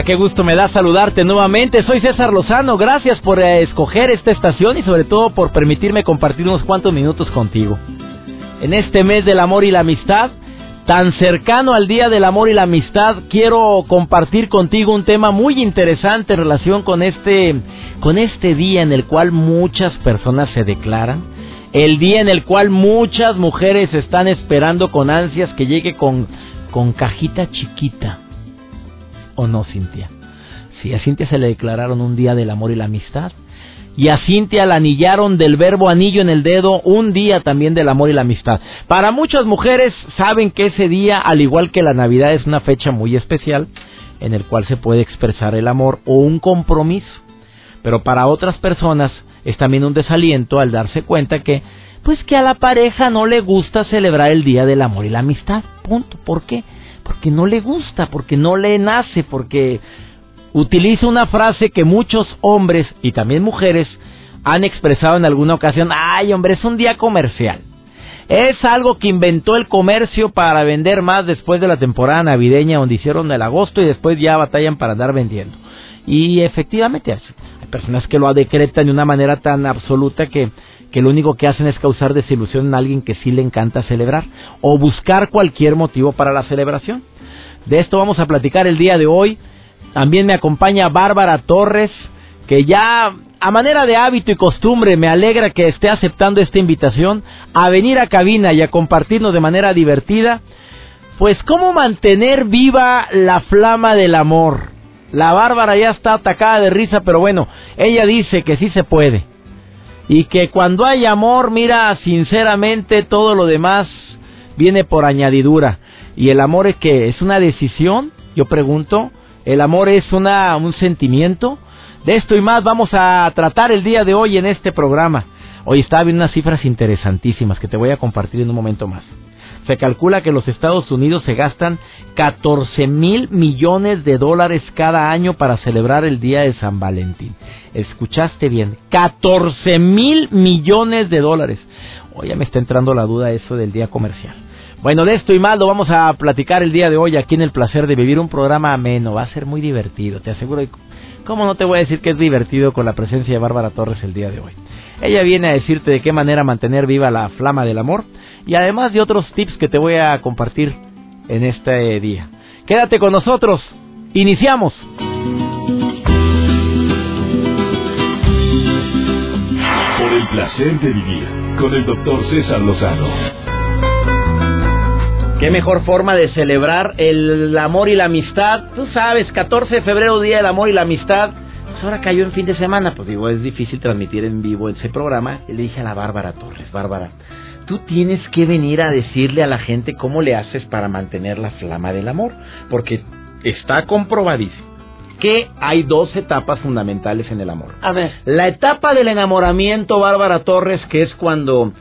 A qué gusto me da saludarte nuevamente. Soy César Lozano. Gracias por eh, escoger esta estación y sobre todo por permitirme compartir unos cuantos minutos contigo. En este mes del amor y la amistad, tan cercano al Día del Amor y la Amistad, quiero compartir contigo un tema muy interesante en relación con este con este día en el cual muchas personas se declaran, el día en el cual muchas mujeres están esperando con ansias que llegue con con cajita chiquita o no, Cintia? Sí, a Cintia se le declararon un día del amor y la amistad. Y a Cintia la anillaron del verbo anillo en el dedo un día también del amor y la amistad. Para muchas mujeres saben que ese día, al igual que la Navidad, es una fecha muy especial en el cual se puede expresar el amor o un compromiso. Pero para otras personas es también un desaliento al darse cuenta que, pues que a la pareja no le gusta celebrar el día del amor y la amistad. Punto. ¿Por qué? Porque no le gusta, porque no le nace, porque utiliza una frase que muchos hombres y también mujeres han expresado en alguna ocasión, ay hombre, es un día comercial. Es algo que inventó el comercio para vender más después de la temporada navideña donde hicieron el agosto y después ya batallan para andar vendiendo. Y efectivamente hay personas que lo decretan de una manera tan absoluta que que lo único que hacen es causar desilusión en alguien que sí le encanta celebrar o buscar cualquier motivo para la celebración. De esto vamos a platicar el día de hoy. También me acompaña Bárbara Torres, que ya a manera de hábito y costumbre me alegra que esté aceptando esta invitación a venir a cabina y a compartirnos de manera divertida, pues cómo mantener viva la flama del amor. La Bárbara ya está atacada de risa, pero bueno, ella dice que sí se puede y que cuando hay amor, mira, sinceramente todo lo demás viene por añadidura. Y el amor es que es una decisión, yo pregunto, el amor es una un sentimiento. De esto y más vamos a tratar el día de hoy en este programa. Hoy está viendo unas cifras interesantísimas que te voy a compartir en un momento más. Se calcula que los Estados Unidos se gastan 14 mil millones de dólares cada año para celebrar el Día de San Valentín. Escuchaste bien, 14 mil millones de dólares. Oye, me está entrando la duda eso del día comercial. Bueno, de esto y más lo vamos a platicar el día de hoy aquí en El Placer de Vivir, un programa ameno, va a ser muy divertido, te aseguro. ¿Cómo no te voy a decir que es divertido con la presencia de Bárbara Torres el día de hoy? Ella viene a decirte de qué manera mantener viva la flama del amor y además de otros tips que te voy a compartir en este día. Quédate con nosotros. Iniciamos. Por el placer de vivir con el doctor César Lozano. Qué mejor forma de celebrar el amor y la amistad. Tú sabes, 14 de febrero, Día del Amor y la Amistad. Pues ahora cayó en fin de semana. Pues digo, es difícil transmitir en vivo ese programa. Y le dije a la Bárbara Torres, Bárbara, tú tienes que venir a decirle a la gente cómo le haces para mantener la flama del amor, porque está comprobadísimo que hay dos etapas fundamentales en el amor. A ver. La etapa del enamoramiento, Bárbara Torres, que es cuando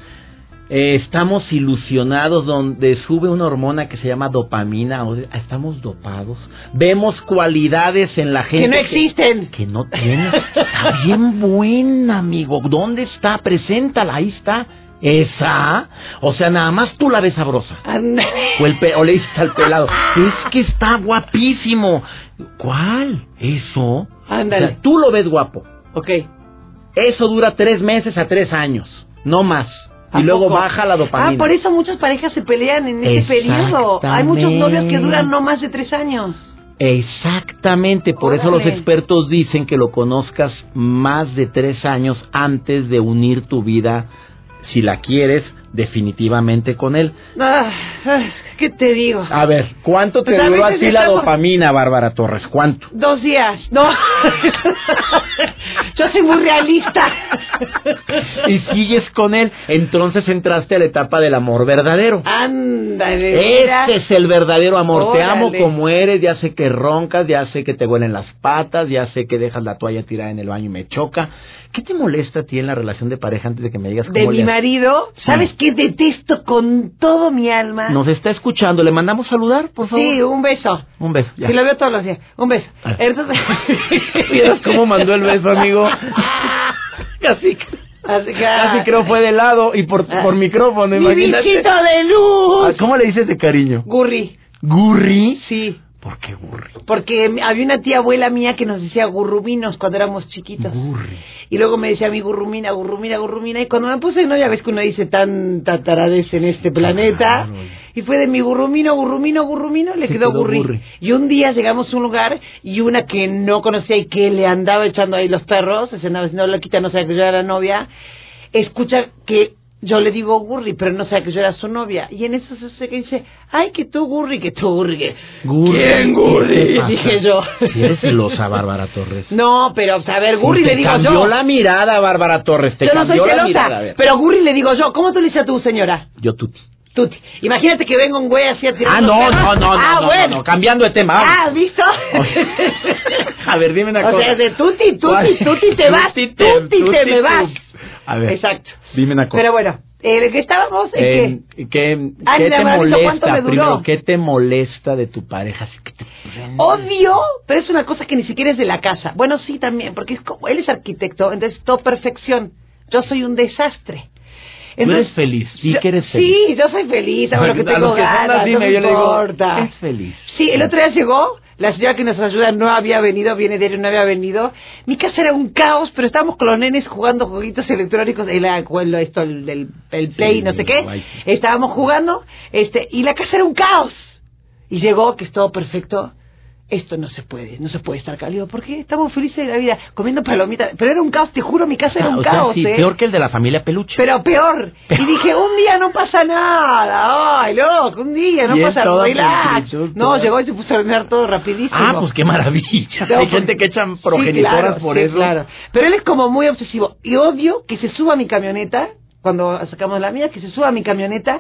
eh, estamos ilusionados, donde sube una hormona que se llama dopamina, estamos dopados, vemos cualidades en la gente. Que no existen. Que, no tienen. Está bien buena, amigo. ¿Dónde está? Preséntala, ahí está. ¿Esa? O sea, nada más tú la ves sabrosa. O, el o le dices al pelado, es que está guapísimo. ¿Cuál? ¿Eso? Ándale. tú lo ves guapo. Ok. Eso dura tres meses a tres años, no más. Y luego baja la dopamina. Ah, por eso muchas parejas se pelean en ese periodo. Hay muchos novios que duran no más de tres años. Exactamente, por eso los expertos dicen que lo conozcas más de tres años antes de unir tu vida si la quieres definitivamente con él. Ah, ¿Qué te digo? A ver, ¿cuánto te pues duró ti la dopamina, Bárbara Torres? ¿Cuánto? Dos días, no. Yo soy muy realista. y sigues con él. Entonces entraste a la etapa del amor verdadero. Ándale. Este es el verdadero amor. Te amo como eres, ya sé que roncas, ya sé que te huelen las patas, ya sé que dejas la toalla tirada en el baño y me choca. ¿Qué te molesta a ti en la relación de pareja antes de que me digas cómo De mi marido, ¿sabes qué detesto con todo mi alma? Nos está escuchando, ¿le mandamos saludar, por favor? Sí, un beso. Un beso, ya. Sí, lo veo todos los días. Un beso. Ah. Entonces... ¿Vieras cómo mandó el beso, amigo? Casi... Así que, Casi creo fue de lado y por, por micrófono, ¡Mi imagínate. bichito de luz! Ah, ¿Cómo le dices de cariño? Gurri. ¿Gurri? Sí. ¿Por qué Gurri? Porque había una tía abuela mía que nos decía gurruminos cuando éramos chiquitos. Gurri. Y luego me decía a mí gurrumina, gurrumina, gurrumina. Y cuando me puse no, ya ves que uno dice tan taradez en este planeta. Claro. Y fue de mi gurrumino, gurrumino, gurrumino, le quedó, quedó gurri. Y un día llegamos a un lugar y una que no conocía y que le andaba echando ahí los perros, se andaba diciendo, la quita, no sabía que yo era la novia, escucha que yo le digo Gurri, pero no sabe que yo era su novia. Y en eso se que dice, ay, que tú Gurri, que tú Gurri. que- Gurri. ¿Quién ¿Qué Gurri? Dije yo. Eres celosa, Bárbara Torres. No, pero, o sea, a ver, Gurri le digo cambió yo. la mirada, Bárbara Torres. Te yo no soy cambió la celosa, mirada. A ver. pero Gurri le digo yo. ¿Cómo tú le dices a tu señora? Yo tú. Tuti. Imagínate que venga un güey así a tirar Ah, no, no, no, no, Ah, no, bueno. no, no, cambiando de tema. Ah, ¿visto? A ver, dime una o cosa. sea, de tuti, tuti, tuti te vas, Tuti tuti te- te, tuti me te- vas. A ver. Exacto. Dime una cosa. Pero bueno, eh, que estábamos en Eh, que ¿Qué, Ay, qué te amorcito, ¿cuánto molesta? me? Primero, ¿qué te molesta de tu pareja? Que te odio, pero es una cosa que ni siquiera es de la casa. Bueno, sí también, porque es como, él es arquitecto, entonces todo perfección. Yo soy un desastre. Tú eres feliz, sí yo- que eres feliz. Sí, yo soy feliz, lo que tengo que ganas, así, no me yo le digo, importa. es feliz. Sí, el otro día llegó, la señora que nos ayuda no había venido, viene diario, no había venido. Mi casa era un caos, pero estábamos con los nenes jugando jueguitos electrónicos, el, el- esto, el, el- el play, no sé qué. guay. Estábamos jugando, este, y la casa era un caos. Y llegó, que es todo perfecto. Esto no se puede, no se puede estar cálido. ¿Por qué? Estamos felices de la vida, comiendo palomitas. Pero era un caos, te juro, mi casa era Ah, un o sea, caos, sí, ¿eh? peor que el de la familia Peluche. Pero peor. Y dije, un día no pasa nada. Ay, loco, un día no Y pasa toda relax. No, toda- llegó y se puso a ordenar todo rapidísimo. ah, pues qué maravilla. No, Hay pues- gente que echan Sí, progenitoras claro, por sí, eso. claro. Pero él es como muy obsesivo. Y odio que se suba a mi camioneta, cuando sacamos la mía, que se suba a mi camioneta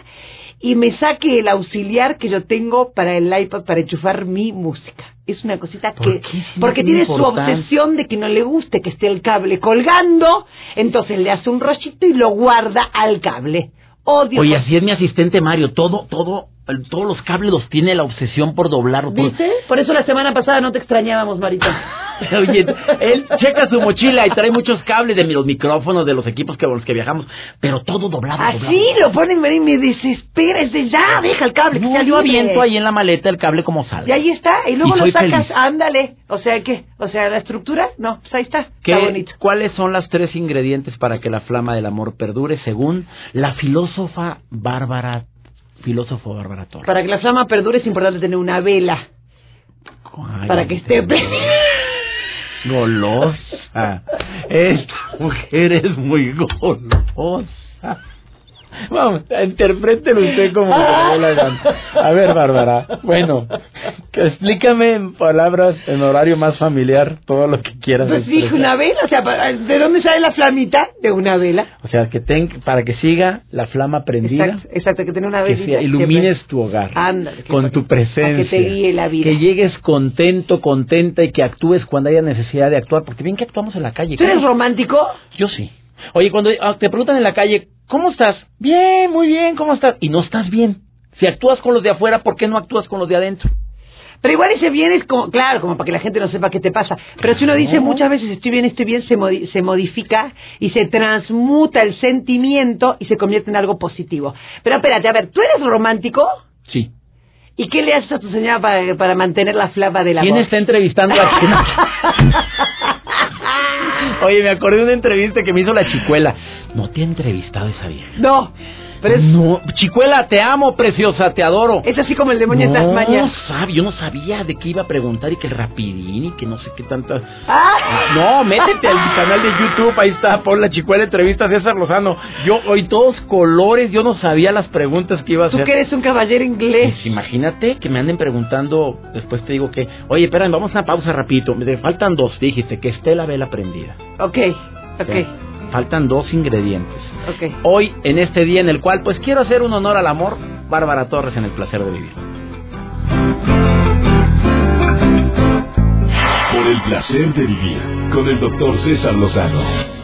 y me saque el auxiliar que yo tengo para el iPad para enchufar mi música. Es una cosita ¿Por que... porque tiene su obsesión de que no le guste que esté el cable colgando, entonces le hace un rollito y lo guarda al cable. Odio... Oye, así es mi asistente Mario. Todo, todo, todos los cables los tiene la obsesión por doblarlo. todo. ¿Viste? Por eso la semana pasada no te extrañábamos, Marita. Oye, él checa su mochila y trae muchos cables de los micrófonos, de los equipos que, con los que viajamos, pero todo doblado. Así doblado. lo ponen y me desespera. Es de ya, deja el cable. No, yo aviento ahí en la maleta el cable como sale. Y ahí está. Y luego Y lo sacas. feliz. Ándale. O sea, ¿qué? O sea, la estructura. No, pues ahí está. ¿Qué- Está bonito. ¿Cuáles son las tres ingredientes para que la flama del amor perdure según la filósofa Bárbara, filósofo Bárbara Torres? Para que la flama perdure es importante tener una vela. Ay, para que esté... Golosa. Esta mujer es muy golosa. Vamos, interprételo usted como la. A ver, Bárbara. Bueno, que explícame en palabras, en horario más familiar, todo lo que quieras. Pues dije expresar. una vela. O sea, ¿de dónde sale la flamita? De una vela. O sea, que ten, para que siga la flama prendida, Exacto, exacto, que tener una que velita. sea- ilumines siempre. tu hogar Ándale, que con tu presencia. que te guíe la vida. Que llegues contento, contenta y que actúes cuando haya necesidad de actuar, porque bien que actuamos en la calle. ¿Tú eres romántico? Yo sí. Oye, cuando ah, te preguntan en la calle, ¿cómo estás? Bien, muy bien, ¿cómo estás? Y no estás bien. Si actúas con los de afuera, ¿por qué no actúas con los de adentro? Pero igual ese bien es como, claro, como para que la gente no sepa qué te pasa. Pero si uno dice muchas veces estoy bien, estoy bien, se, modi- se modifica y se transmuta el sentimiento y se convierte en algo positivo. Pero espérate, a ver, ¿tú eres romántico? Sí. ¿Y qué le haces a tu señora para, para mantener la flama de la ¿Quién está entrevistando a? Oye, me acordé de una entrevista que me hizo la chicuela. ¿No te ha entrevistado esa vieja? No. No, chicuela, te amo, preciosa, te adoro. es así como el demonio de no, Tasmania. sabe, yo no sabía de qué iba a preguntar y que el rapidín y que no sé qué tanta... ¡Ah! No, métete al canal de YouTube, ahí está, pon la chicuela entrevista a César Lozano. Yo hoy todos colores, yo no sabía las preguntas que iba a Tú hacer. que eres un caballero inglés. Pues imagínate que me anden preguntando, después te digo que, oye, espérame, vamos a una pausa rapidito. Me faltan dos, dijiste, que esté la vela prendida. Ok, ok, Sí. Faltan dos ingredientes. Hoy, en este día en el cual, pues quiero hacer un honor al amor, Bárbara Torres en el placer de vivir. Por el placer de vivir con el doctor César Lozano.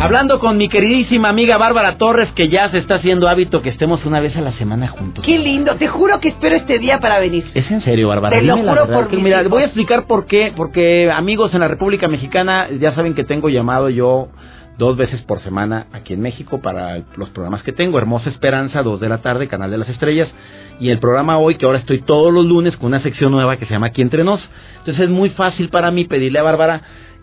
Hablando con mi queridísima amiga Bárbara Torres, que ya se está haciendo hábito que estemos una vez a la semana juntos. Qué lindo, te juro que espero este día para venir. ¿Es en serio, Bárbara? Te lo Dime juro por que mira, voy a explicar por qué. Porque amigos en la República Mexicana ya saben que tengo llamado yo dos veces por semana aquí en México para los programas que tengo. Hermosa Esperanza, dos de la tarde, Canal de las Estrellas. Y el programa hoy, que ahora estoy todos los lunes con una sección nueva que se llama Aquí Entre Nos. Entonces es muy fácil para mí pedirle a Bárbara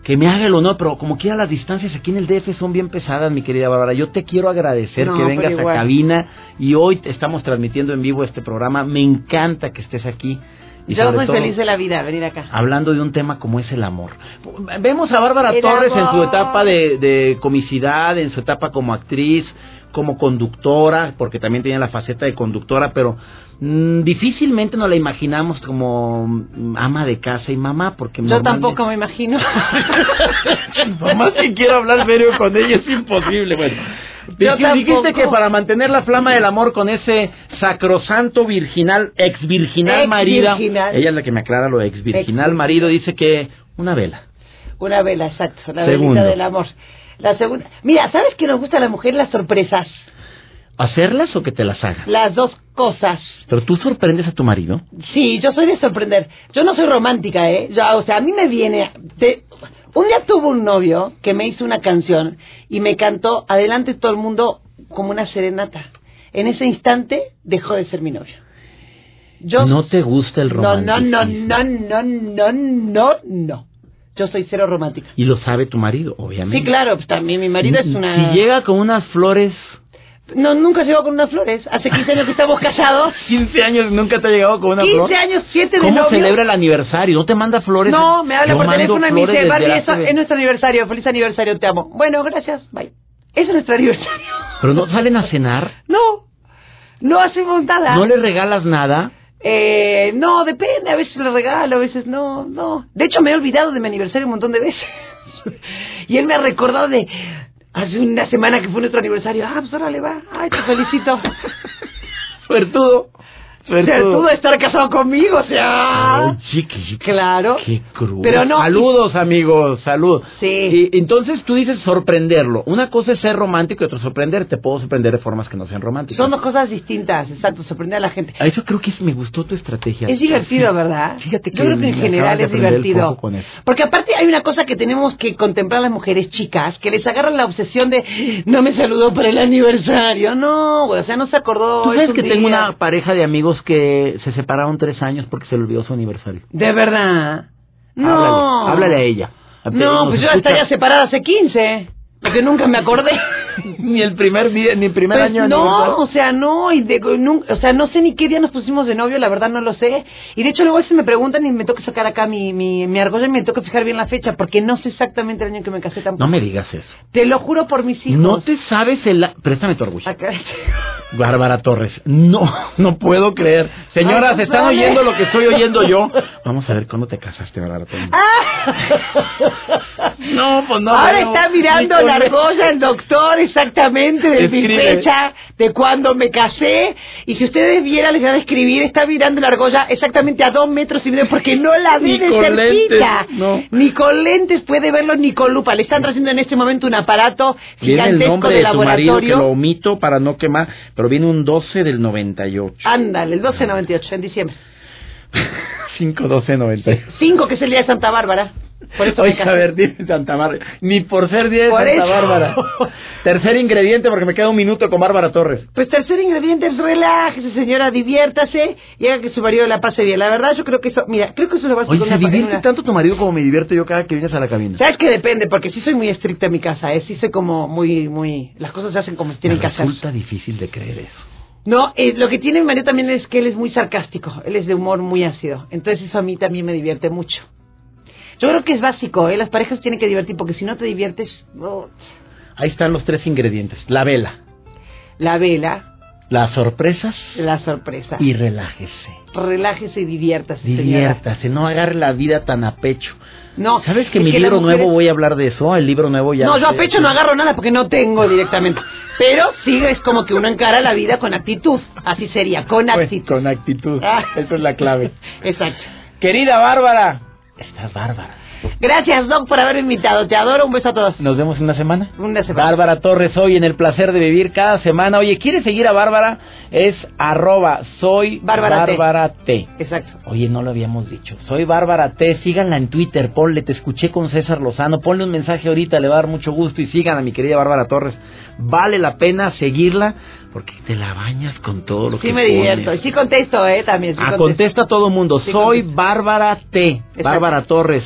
que me haga el honor, pero como quiera las distancias aquí en el DF son bien pesadas, mi querida Bárbara. Yo te quiero agradecer No, que vengas a cabina y hoy te estamos transmitiendo en vivo este programa. Me encanta que estés aquí. Y Yo todo, feliz de la vida, venir acá. Hablando de un tema como es el amor. Vemos a Bárbara El Torres en su etapa de, de comicidad, en su etapa como actriz, como conductora, porque también tiene la faceta de conductora, pero difícilmente nos la imaginamos como mm, ama de casa y mamá, porque Yo normalmente- tampoco me imagino. Mamá, si quiero hablar serio con ella es imposible. Bueno, Yo Dijiste- tampoco. que para mantener la flama del amor con ese sacrosanto virginal, ex virginal marido, ella es la que me aclara lo ex virginal Ex-virginal. marido, dice que una vela. Una vela, exacto, la Segundo. velita del amor. La segunda. Mira, ¿sabes qué nos gusta a la mujer? Las sorpresas. ¿Hacerlas o que te las haga? Las dos cosas. Pero tú sorprendes a tu marido. Sí, yo soy de sorprender. Yo no soy romántica, ¿eh? Yo, o sea, a mí me viene... de- Un día tuve un novio que me hizo una canción y me cantó adelante todo el mundo como una serenata. En ese instante dejó de ser mi novio. Yo no te gusta el no, no, romanticismo. no, no, no, no, no, no. Yo soy cero romántica. Y lo sabe tu marido, obviamente. Sí, claro, pues también mi marido es una... Si llega con unas flores, No, nunca llegó con unas flores. Hace 15 años que estamos casados. 15 años, nunca te ha llegado con una 15 flor. años, 7 de ¿Cómo novio. celebra el aniversario? ¿No te manda flores? No, me habla Yo por teléfono y me dice, Barbie, eso es nuestro aniversario, feliz aniversario, te amo. Bueno, gracias, bye. Eso es nuestro aniversario. Pero no salen a cenar, No, no hacemos nada. no le regalas nada. Eh, no, depende, a veces le regalo, a veces no, no. De hecho, me he olvidado de mi aniversario un montón de veces. y él me ha recordado de hace una semana que fue nuestro aniversario. Ah, pues órale, va. Ay, te felicito. Suertudo. Suertudo de estar casado conmigo, o sea. Ay, Claro. Qué cruel. Pero no. Saludos, amigos, saludos. Sí. Y entonces tú dices sorprenderlo. Una cosa es ser romántico y otra sorprender. Te puedo sorprender de formas que no sean románticas. Son dos cosas distintas, exacto, sorprender a la gente. A eso creo que es- me gustó tu estrategia. Es divertido, ¿verdad? Fíjate que Yo creo que en general es divertido. foco con eso. Porque aparte hay una cosa que tenemos que contemplar las mujeres chicas, que les agarran la obsesión de no me saludó para el aniversario. No, güey, o sea, no se acordó. Tú es sabes que tengo una pareja de amigos que se separaron tres años porque se le olvidó su aniversario. De verdad. No. Háblale, háblale a ella. No, pues yo escucha. estaría separada hace 15. Porque nunca me acordé. ni el primer día, ni el primer Pues año. no, o sea, no, y de, nun- o sea, no sé ni qué día nos pusimos de novio, la verdad no lo sé. Y de hecho luego a veces me preguntan y me toca sacar acá mi, mi, mi argolla y me toca fijar bien la fecha, porque no sé exactamente el año que me casé tampoco. No me digas eso. Te lo juro por mis hijos. No te sabes el... Préstame tu orgullo. Acá- Bárbara Torres. No, no puedo creer. Señoras, Ay, ¿están vale. oyendo lo que estoy oyendo yo? Vamos a ver cuándo te casaste, Bárbara Torres. No, pues no. Ahora bueno, está mirando la argolla el doctor exactamente de mi fecha, de cuando me casé. Y si ustedes vieran, les voy a describir, está mirando la argolla exactamente a dos metros y medio porque no la ve Ni de cerquita. no. Ni con lentes puede verlo ni con lupa. Le están haciendo en este momento un aparato Viene el gigantesco nombre de de tu marido que laboratorio. lo omito para no quemar, pero viene un 12 del 98. Ándale, el 1298, en diciembre. 5 12 98. Cinco, que es el día de Santa Bárbara. Por eso Oye, a ver, dime Santa Bárbara. Ni por ser día de Por Santa eso. Bárbara. Tercer ingrediente, porque me queda un minuto con Bárbara Torres. Pues tercer ingrediente es relájese, señora, diviértase y haga que su marido la pase bien. La verdad, yo creo que eso, mira, creo que eso lo va a hacer Oye, ¿se divierte una- tanto tu marido como me divierto yo cada que vienes a la cabina? ¿Sabes que depende? Porque sí soy muy estricta en mi casa, ¿eh? Sí soy como muy, muy... Las cosas se hacen como se tienen Me que hacer. resulta difícil de creer eso. No, eh, lo que tiene mi marido también es que él es muy sarcástico. Él es de humor muy ácido. Entonces eso a mí también me divierte mucho. Yo creo que es básico, ¿eh? Las parejas tienen que divertir porque si no te diviertes... oh, Ahí están los tres ingredientes. La vela, la vela, las sorpresas la sorpresa. y relájese. Relájese y diviértase, señora. Diviértase, no agarre la vida tan a pecho. No, ¿Sabes que mi libro mujeres- nuevo voy a hablar de eso? El libro nuevo ya... No, yo a pecho no agarro nada porque no tengo directamente. Pero sí es como que uno encara la vida con actitud. Así sería, con Pues, actitud. con actitud. Ah. Esa es la clave. Exacto. Querida Bárbara. Estás bárbara. Gracias, Doc, por haberme invitado. Te adoro. Un beso a todos. Nos vemos en una semana. Una semana. Bárbara Torres hoy en el placer de vivir cada semana. Oye, ¿quieres seguir a Bárbara? Es arroba soy Bárbara. Bárbara T. Exacto. Oye, no lo habíamos dicho. Soy Bárbara T. Síganla en Twitter. Ponle, te escuché con César Lozano. Ponle un mensaje ahorita, le va a dar mucho gusto. Y sigan a mi querida Bárbara Torres. Vale la pena seguirla porque te la bañas con todo lo que Sí me divierto. Sí contesto, ¿eh? También. Sí Ah, contesto. contesta a todo mundo. Sí, Soy contesto. Bárbara T. Exacto. Bárbara Torres.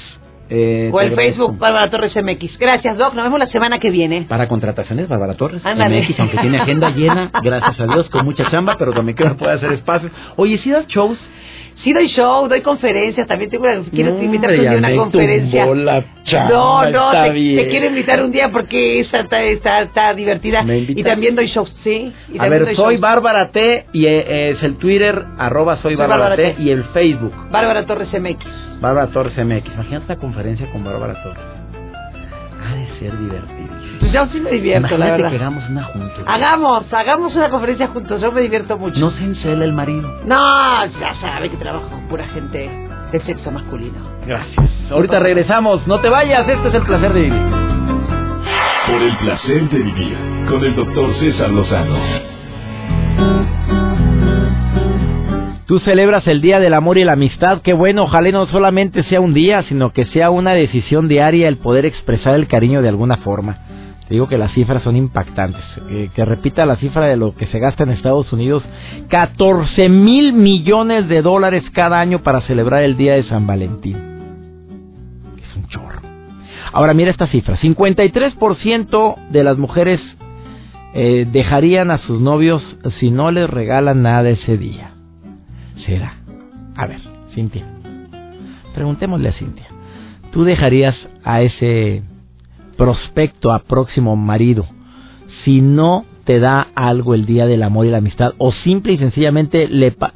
Eh, O el. Facebook, Bárbara Torres MX. Gracias, Doc. Nos vemos la semana que viene. Para contrataciones, Bárbara Torres. Ándale. MX, aunque tiene agenda llena, gracias a Dios, con mucha chamba, pero también que me puede hacer espacio. Oye, ¿sí das shows? Sí doy show, doy conferencias. También tengo una, quiero No, invitarte hombre, un día una conferencia. tumbó la chamba, no, no, te, quiero invitar un día porque esa está, está, está divertida. Y también doy shows, sí. Y A ver, soy. Bárbara T y eh, es el Twitter, arroba soy, Bárbara T, T. y el Facebook, Bárbara Torres MX. Bárbara Torres MX. Imagínate una conferencia con Bárbara Torres. Ha de ser divertido. Pues yo sí me divierto, la Imagínate verdad. que hagamos una juntos. Hagamos, hagamos una conferencia juntos. Yo me divierto mucho. No se encela el marido. No, ya sabe que trabajo con pura gente de sexo masculino. Gracias. Ahorita regresamos. No te vayas. Este es el placer de vivir. Por el placer de vivir con el doctor César Lozano. Tú celebras el Día del Amor y la Amistad. Qué bueno, ojalá no solamente sea un día, sino que sea una decisión diaria el poder expresar el cariño de alguna forma. Digo que las cifras son impactantes. Que repita la cifra de lo que se gasta en Estados Unidos. 14 mil millones de dólares cada año para celebrar el Día de San Valentín. Es un chorro. Ahora mira esta cifra. 53% de las mujeres eh, dejarían a sus novios si no les regalan nada ese día. ¿Será? A ver, Cintia. Preguntémosle a Cintia. ¿Tú dejarías a ese prospecto a próximo marido si no te da algo el día del amor y la amistad o simple y sencillamente le pa-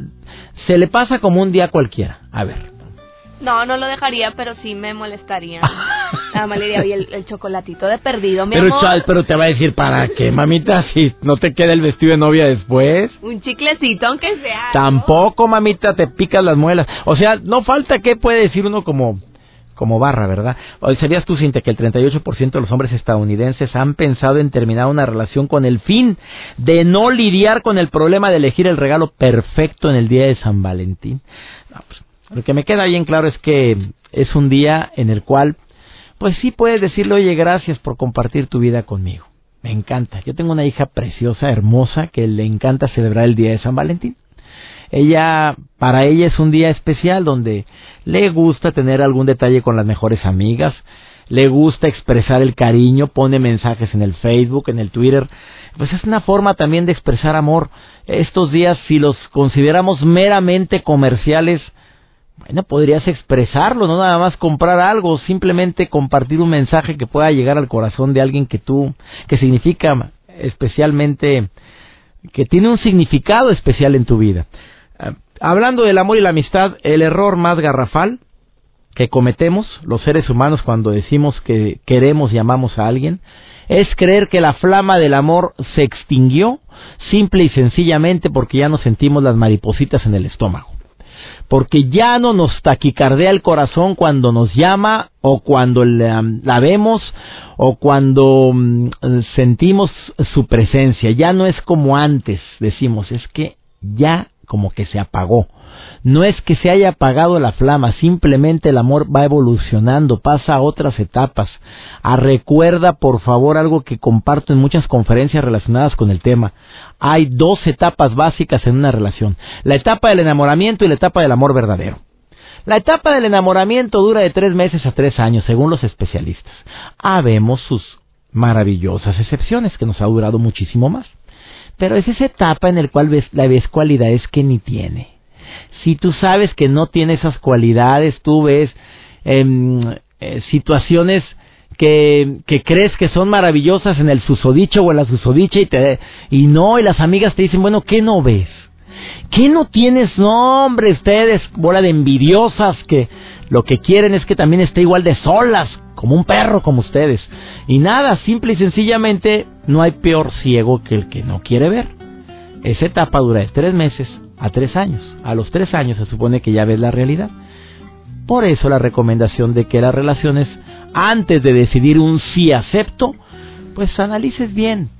se le pasa como un día cualquiera? A ver. No, no lo dejaría, pero sí me molestaría. Nada más le diría, el, el chocolatito de perdido, mi Pero, amor. chal, pero te va a decir, ¿para qué, mamita? Si no te queda el vestido de novia después. Un chiclecito, aunque sea. ¿no? Tampoco, mamita, te picas las muelas. O sea, no falta qué puede decir uno como como barra, ¿verdad? ¿Sabías tú, Cintia, que el 38% de los hombres estadounidenses han pensado en terminar una relación con el fin de no lidiar con el problema de elegir el regalo perfecto en el día de San Valentín? Pues, lo que me queda bien claro es que es un día en el cual, pues sí puedes decirle, oye, gracias por compartir tu vida conmigo. Me encanta. Yo tengo una hija preciosa, hermosa, que le encanta celebrar el día de San Valentín. Ella, para ella es un día especial donde le gusta tener algún detalle con las mejores amigas, le gusta expresar el cariño, pone mensajes en el Facebook, en el Twitter. Pues es una forma también de expresar amor. Estos días, si los consideramos meramente comerciales, bueno, podrías expresarlo, no nada más comprar algo, simplemente compartir un mensaje que pueda llegar al corazón de alguien que tú, que significa especialmente, que tiene un significado especial en tu vida. Hablando del amor y la amistad, el error más garrafal que cometemos los seres humanos cuando decimos que queremos y amamos a alguien es creer que la flama del amor se extinguió simple y sencillamente porque ya no sentimos las maripositas en el estómago porque ya no nos taquicardea el corazón cuando nos llama o cuando la, la vemos o cuando mm, sentimos su presencia. Ya no es como antes, decimos, es que ya como que se apagó. No es que se haya apagado la flama, simplemente el amor va evolucionando, pasa a otras etapas. Ah, recuerda, por favor, algo que comparto en muchas conferencias relacionadas con el tema. Hay dos etapas básicas en una relación. La etapa del enamoramiento y la etapa del amor verdadero. La etapa del enamoramiento dura de tres meses a tres años, según los especialistas. Habemos sus maravillosas excepciones, que nos ha durado muchísimo más. Pero es esa etapa en la cual ves, la ves cualidades que ni tiene. Si tú sabes que no tiene esas cualidades, tú ves em, eh, situaciones que, que, crees que son maravillosas en el susodicho o en la susodicha y, te, y no, y las amigas te dicen, bueno, ¿qué no ves? ¿Qué no tienes? No, hombre, ustedes, bola de envidiosas que lo que quieren es que también esté igual de solas, como un perro como ustedes. Y nada, simple y sencillamente, no hay peor ciego que el que no quiere ver. Esa etapa dura de tres meses a tres años. A los tres años se supone que ya ves la realidad. Por eso la recomendación de que las relaciones, antes de decidir un sí acepto, pues analices bien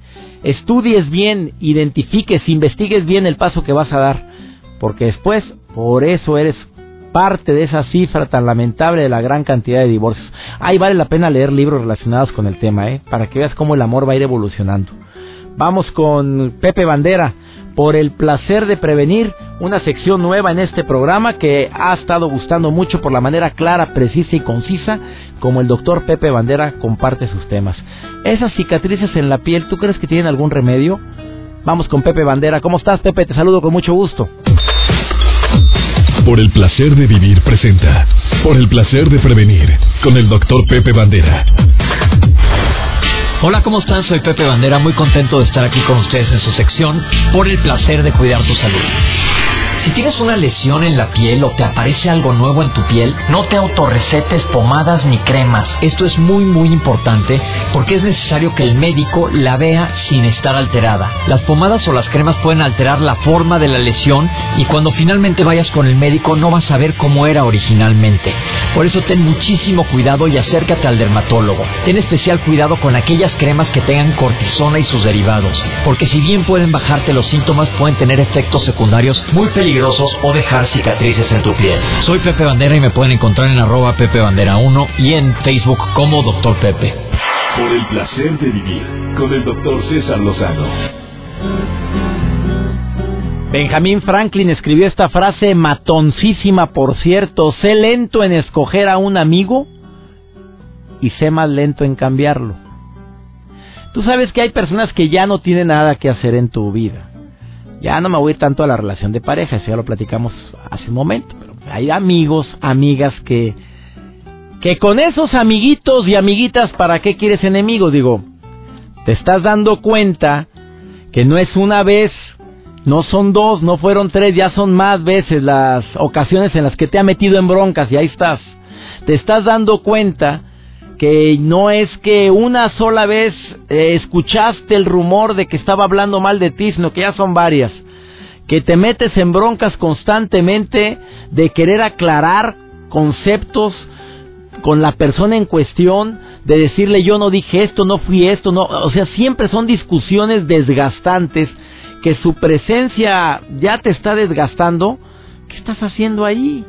estudies bien, identifiques, investigues bien el paso que vas a dar, porque después, por eso eres parte de esa cifra tan lamentable de la gran cantidad de divorcios. Ahí vale la pena leer libros relacionados con el tema, ¿eh? para que veas cómo el amor va a ir evolucionando. Vamos con Pepe Bandera por el placer de prevenir, una sección nueva en este programa que ha estado gustando mucho por la manera clara, precisa y concisa como el doctor Pepe Bandera comparte sus temas. Esas cicatrices en la piel, ¿tú crees que tienen algún remedio? Vamos con Pepe Bandera. ¿Cómo estás, Pepe? Te saludo con mucho gusto. Por el placer de vivir presenta. Por el placer de prevenir con el doctor Pepe Bandera. Hola, ¿cómo están? Soy Pepe Bandera, muy contento de estar aquí con ustedes en su sección por el placer de cuidar tu salud. Si tienes una lesión en la piel o te aparece algo nuevo en tu piel, no te autorrecetes pomadas ni cremas. Esto es muy muy importante porque es necesario que el médico la vea sin estar alterada. Las pomadas o las cremas pueden alterar la forma de la lesión y cuando finalmente vayas con el médico no vas a ver cómo era originalmente. Por eso ten muchísimo cuidado y acércate al dermatólogo. Ten especial cuidado con aquellas cremas que tengan cortisona y sus derivados, porque si bien pueden bajarte los síntomas, pueden tener efectos secundarios muy peligrosos o dejar cicatrices en tu piel. Soy Pepe Bandera y me pueden encontrar en arroba Pepe Bandera 1 y en Facebook como Doctor Pepe. Por el placer de vivir con el doctor César Lozano. Benjamín Franklin escribió esta frase matoncísima, por cierto, sé lento en escoger a un amigo y sé más lento en cambiarlo. Tú sabes que hay personas que ya no tienen nada que hacer en tu vida ya no me voy a ir tanto a la relación de pareja, eso ya lo platicamos hace un momento, pero hay amigos, amigas que que con esos amiguitos y amiguitas, ¿para qué quieres enemigos? Digo, te estás dando cuenta que no es una vez, no son dos, no fueron tres, ya son más veces las ocasiones en las que te ha metido en broncas y ahí estás. Te estás dando cuenta que no es que una sola vez eh, escuchaste el rumor de que estaba hablando mal de ti, sino que ya son varias, que te metes en broncas constantemente de querer aclarar conceptos con la persona en cuestión, de decirle yo no dije esto, no fui esto, no, o sea, siempre son discusiones desgastantes que su presencia ya te está desgastando. ¿Qué estás haciendo ahí?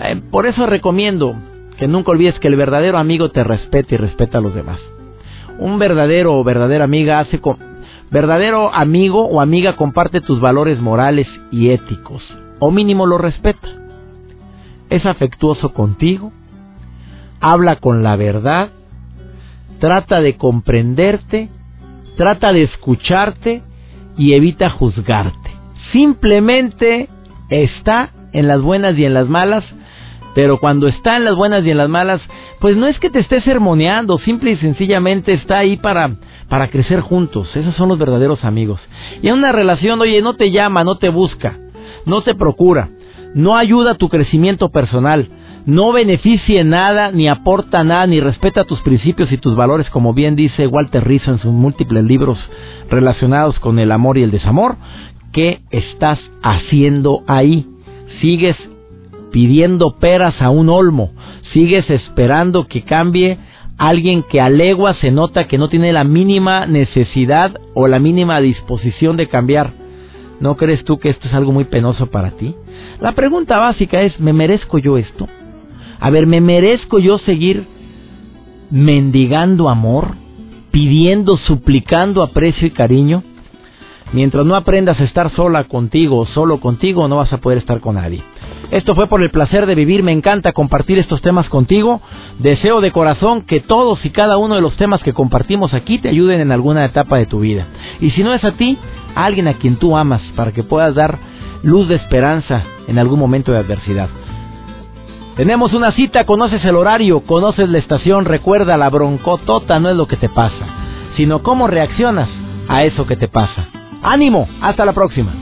Eh, por eso recomiendo que nunca olvides que el verdadero amigo te respeta y respeta a los demás. Un verdadero o verdadera amiga hace con, verdadero amigo o amiga comparte tus valores morales y éticos, o mínimo lo respeta. Es afectuoso contigo, habla con la verdad, trata de comprenderte, trata de escucharte y evita juzgarte. Simplemente está en las buenas y en las malas pero cuando está en las buenas y en las malas, pues no es que te esté sermoneando, simple y sencillamente está ahí para, para crecer juntos. Esos son los verdaderos amigos. Y en una relación, oye, no te llama, no te busca, no te procura, no ayuda a tu crecimiento personal, no beneficia nada, ni aporta nada, ni respeta tus principios y tus valores, como bien dice Walter Rizzo en sus múltiples libros relacionados con el amor y el desamor. ¿Qué estás haciendo ahí? ¿Sigues pidiendo peras a un olmo, sigues esperando que cambie alguien que a legua se nota que no tiene la mínima necesidad o la mínima disposición de cambiar. ¿No crees tú que esto es algo muy penoso para ti? La pregunta básica es, ¿me merezco yo esto? A ver, ¿me merezco yo seguir mendigando amor, pidiendo, suplicando aprecio y cariño? Mientras no aprendas a estar sola contigo o solo contigo, no vas a poder estar con nadie. Esto fue por el placer de vivir, me encanta compartir estos temas contigo. Deseo de corazón que todos y cada uno de los temas que compartimos aquí te ayuden en alguna etapa de tu vida. Y si no es a ti, a alguien a quien tú amas, para que puedas dar luz de esperanza en algún momento de adversidad. Tenemos una cita, conoces el horario, conoces la estación, recuerda la broncotota no es lo que te pasa, sino cómo reaccionas a eso que te pasa. Ánimo, hasta la próxima.